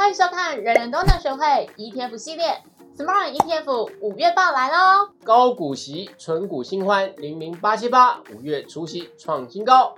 欢迎收看人人都能学会 ETF 系列 Smart ETF 五月报来喽！高股息，纯股新欢，零零八七八五月除息创新高。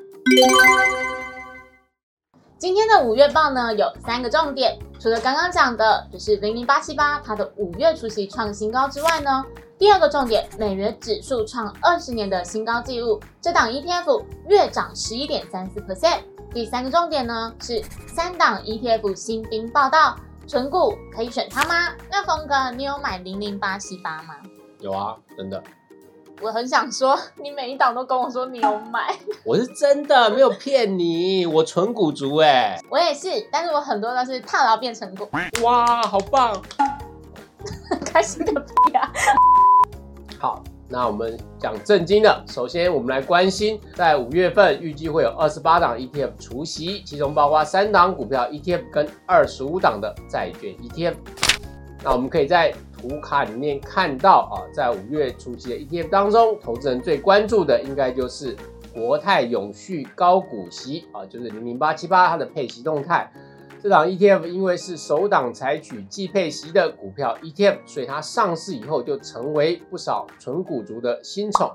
今天的五月报呢有三个重点，除了刚刚讲的就是零零八七八它的五月除息创新高之外呢，第二个重点美元指数创二十年的新高纪录，这档 ETF 月涨十一点三四 percent。第三个重点呢是三档 ETF 新兵报道，纯股可以选它吗？那峰哥，你有买零零八七八吗？有啊，真的，我很想说，你每一档都跟我说你有买，我是真的没有骗你，我纯股族哎。我也是，但是我很多都是套牢变成股，哇，好棒！开心个屁啊！好，那我们讲正经的。首先，我们来关心，在五月份预计会有二十八档 ETF 除息，其中包括三档股票 ETF 跟二十五档的债券 ETF。那我们可以在图卡里面看到啊，在五月初期的 ETF 当中，投资人最关注的应该就是国泰永续高股息啊，就是零零八七八它的配息动态。这档 ETF 因为是首档采取季配息的股票 ETF，所以它上市以后就成为不少纯股族的新宠。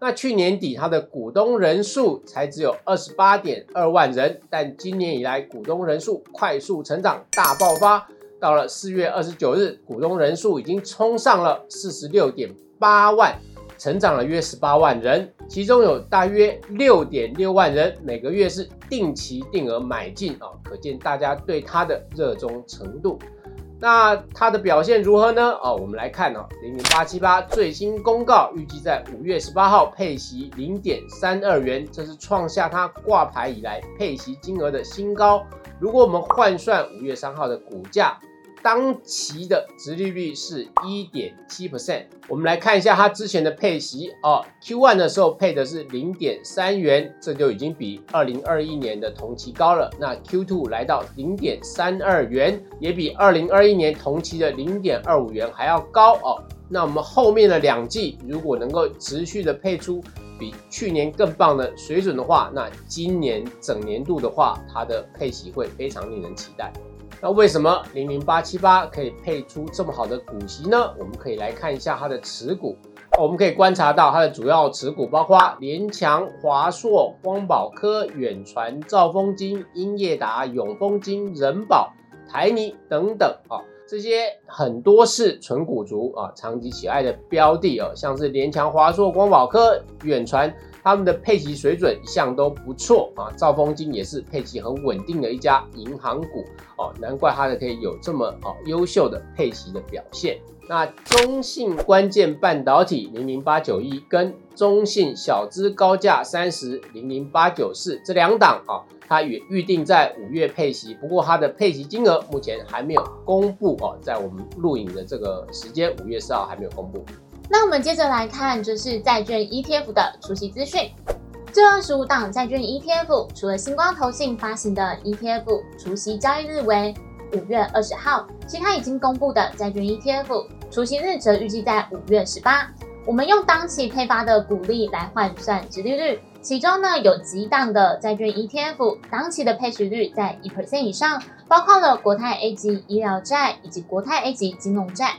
那去年底它的股东人数才只有二十八点二万人，但今年以来股东人数快速成长，大爆发。到了四月二十九日，股东人数已经冲上了四十六点八万，成长了约十八万人，其中有大约六点六万人每个月是定期定额买进啊，可见大家对它的热衷程度。那它的表现如何呢？哦，我们来看哦，零零八七八最新公告，预计在五月十八号配息零点三二元，这是创下它挂牌以来配息金额的新高。如果我们换算五月三号的股价，当期的殖利率是一点七 percent。我们来看一下它之前的配息哦，Q one 的时候配的是零点三元，这就已经比二零二一年的同期高了。那 Q two 来到零点三二元，也比二零二一年同期的零点二五元还要高哦。那我们后面的两季如果能够持续的配出比去年更棒的水准的话，那今年整年度的话，它的配息会非常令人期待。那为什么零零八七八可以配出这么好的股息呢？我们可以来看一下它的持股。我们可以观察到它的主要持股包括联强、华硕、光宝科、远传、兆丰金、英业达、永丰金、人保、台泥等等啊，这些很多是纯股族啊长期喜爱的标的哦，像是联强、华硕、光宝科、远传。他们的配息水准一向都不错啊，兆丰金也是配息很稳定的一家银行股哦，难怪它的可以有这么哦优秀的配息的表现。那中信关键半导体零零八九一跟中信小资高价三十零零八九四这两档啊，它也预定在五月配息，不过它的配息金额目前还没有公布哦，在我们录影的这个时间，五月四号还没有公布。那我们接着来看，就是债券 ETF 的除息资讯。这二十五档债券 ETF，除了星光投信发行的 ETF 除息交易日为五月二十号，其他已经公布的债券 ETF 除息日则预计在五月十八。我们用当期配发的股利来换算值利率，其中呢有几档的债券 ETF 当期的配息率在一 percent 以上，包括了国泰 A 级医疗债以及国泰 A 级金融债。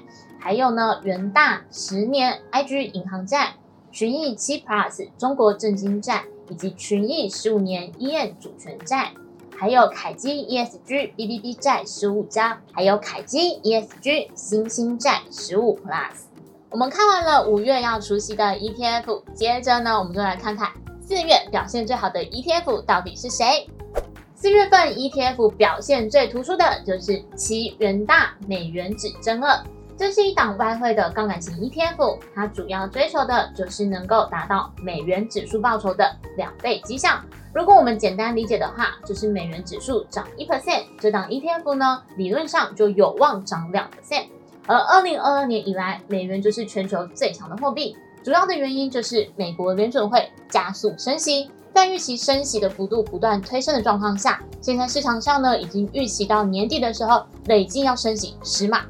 还有呢，元大十年 IG 银行债、群益七 Plus 中国证金债，以及群益十五年 EM 主权债，还有凯基 ESG BBB 债十五张，还有凯基 ESG 新兴债十五 Plus。我们看完了五月要出席的 ETF，接着呢，我们就来看看四月表现最好的 ETF 到底是谁。四月份 ETF 表现最突出的就是其元大美元指针二。这是一档外汇的杠杆型 ETF，它主要追求的就是能够达到美元指数报酬的两倍绩效。如果我们简单理解的话，就是美元指数涨一 percent，这档 ETF 呢理论上就有望涨两 percent。而二零二二年以来，美元就是全球最强的货币，主要的原因就是美国联准会加速升息，在预期升息的幅度不断推升的状况下，现在市场上呢已经预期到年底的时候累计要升息十码。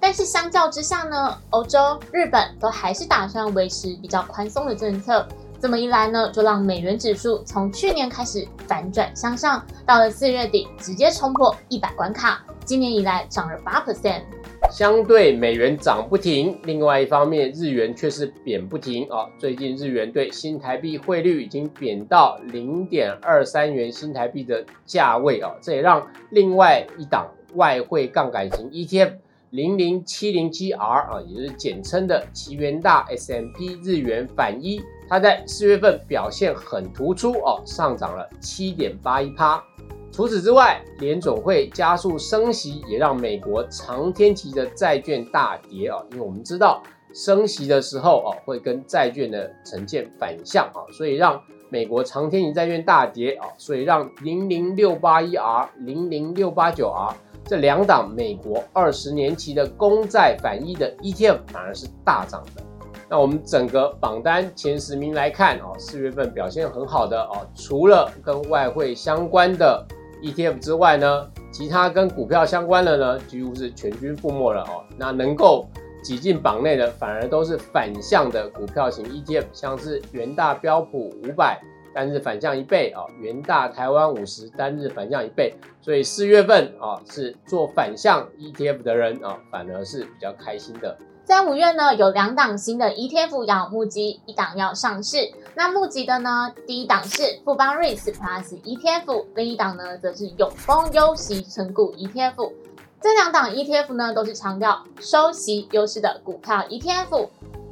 但是相较之下呢，欧洲、日本都还是打算维持比较宽松的政策。这么一来呢，就让美元指数从去年开始反转向上，到了四月底直接冲破一百关卡，今年以来涨了八 percent。相对美元涨不停，另外一方面日元却是贬不停啊。最近日元对新台币汇率已经贬到零点二三元新台币的价位啊，这也让另外一档外汇杠杆型 ETF 零零七零七 R 啊，也就是简称的奇元大 S M P 日元反一，它在四月份表现很突出哦，上涨了七点八一趴。除此之外，联总会加速升息，也让美国长天期的债券大跌啊！因为我们知道升息的时候啊，会跟债券的呈现反向啊，所以让美国长天期债券大跌啊，所以让零零六八一 R、零零六八九 R 这两档美国二十年期的公债反一的 ETF 反而是大涨的。那我们整个榜单前十名来看哦，四月份表现很好的哦，除了跟外汇相关的。ETF 之外呢，其他跟股票相关的呢，几乎是全军覆没了哦。那能够挤进榜内的，反而都是反向的股票型 ETF，像是元大标普五百单日反向一倍啊，元大台湾五十单日反向一倍。所以四月份啊，是做反向 ETF 的人啊，反而是比较开心的。在五月呢，有两档新的 ETF 要募集，一档要上市。那募集的呢，第一档是富邦 REITs Plus ETF，另一档呢则是永丰优息成股 ETF。这两档 ETF 呢，都是强调收息优势的股票 ETF。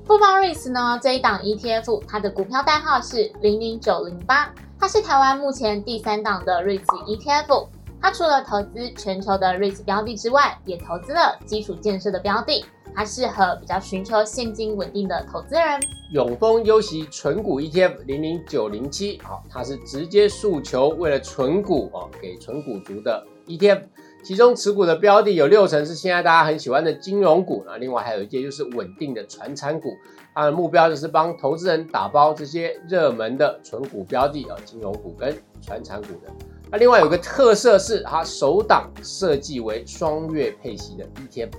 富邦睿智呢这一档 ETF，它的股票代号是零零九零八，它是台湾目前第三档的睿智 ETF。它除了投资全球的睿智标的之外，也投资了基础建设的标的。它适合比较寻求现金稳定的投资人。永丰优息纯股 ETF 零零九零七，好，它是直接诉求为了纯股哦，给纯股族的 ETF。其中持股的标的有六成是现在大家很喜欢的金融股，那另外还有一些就是稳定的传产股。它的目标就是帮投资人打包这些热门的纯股标的啊，金融股跟传产股的。那另外有个特色是它首档设计为双月配息的 ETF。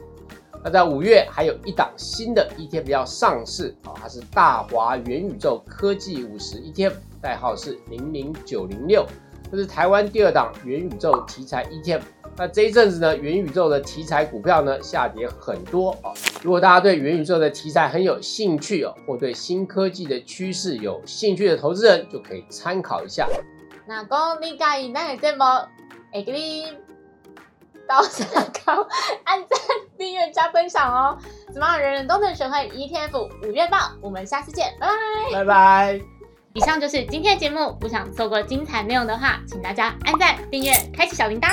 那在五月还有一档新的 ETF 要上市啊，它是大华元宇宙科技五十 ETF，代号是零零九零六，这是台湾第二档元宇宙题材 ETF。那这一阵子呢，元宇宙的题材股票呢下跌很多啊。如果大家对元宇宙的题材很有兴趣哦，或对新科技的趋势有兴趣的投资人，就可以参考一下。那讲你介意那个节目，会给你到下高按赞。订阅加分享哦，怎么样？人人都能学会 ETF 五月报，我们下次见，拜拜，拜拜。以上就是今天的节目，不想错过精彩内容的话，请大家按赞、订阅、开启小铃铛。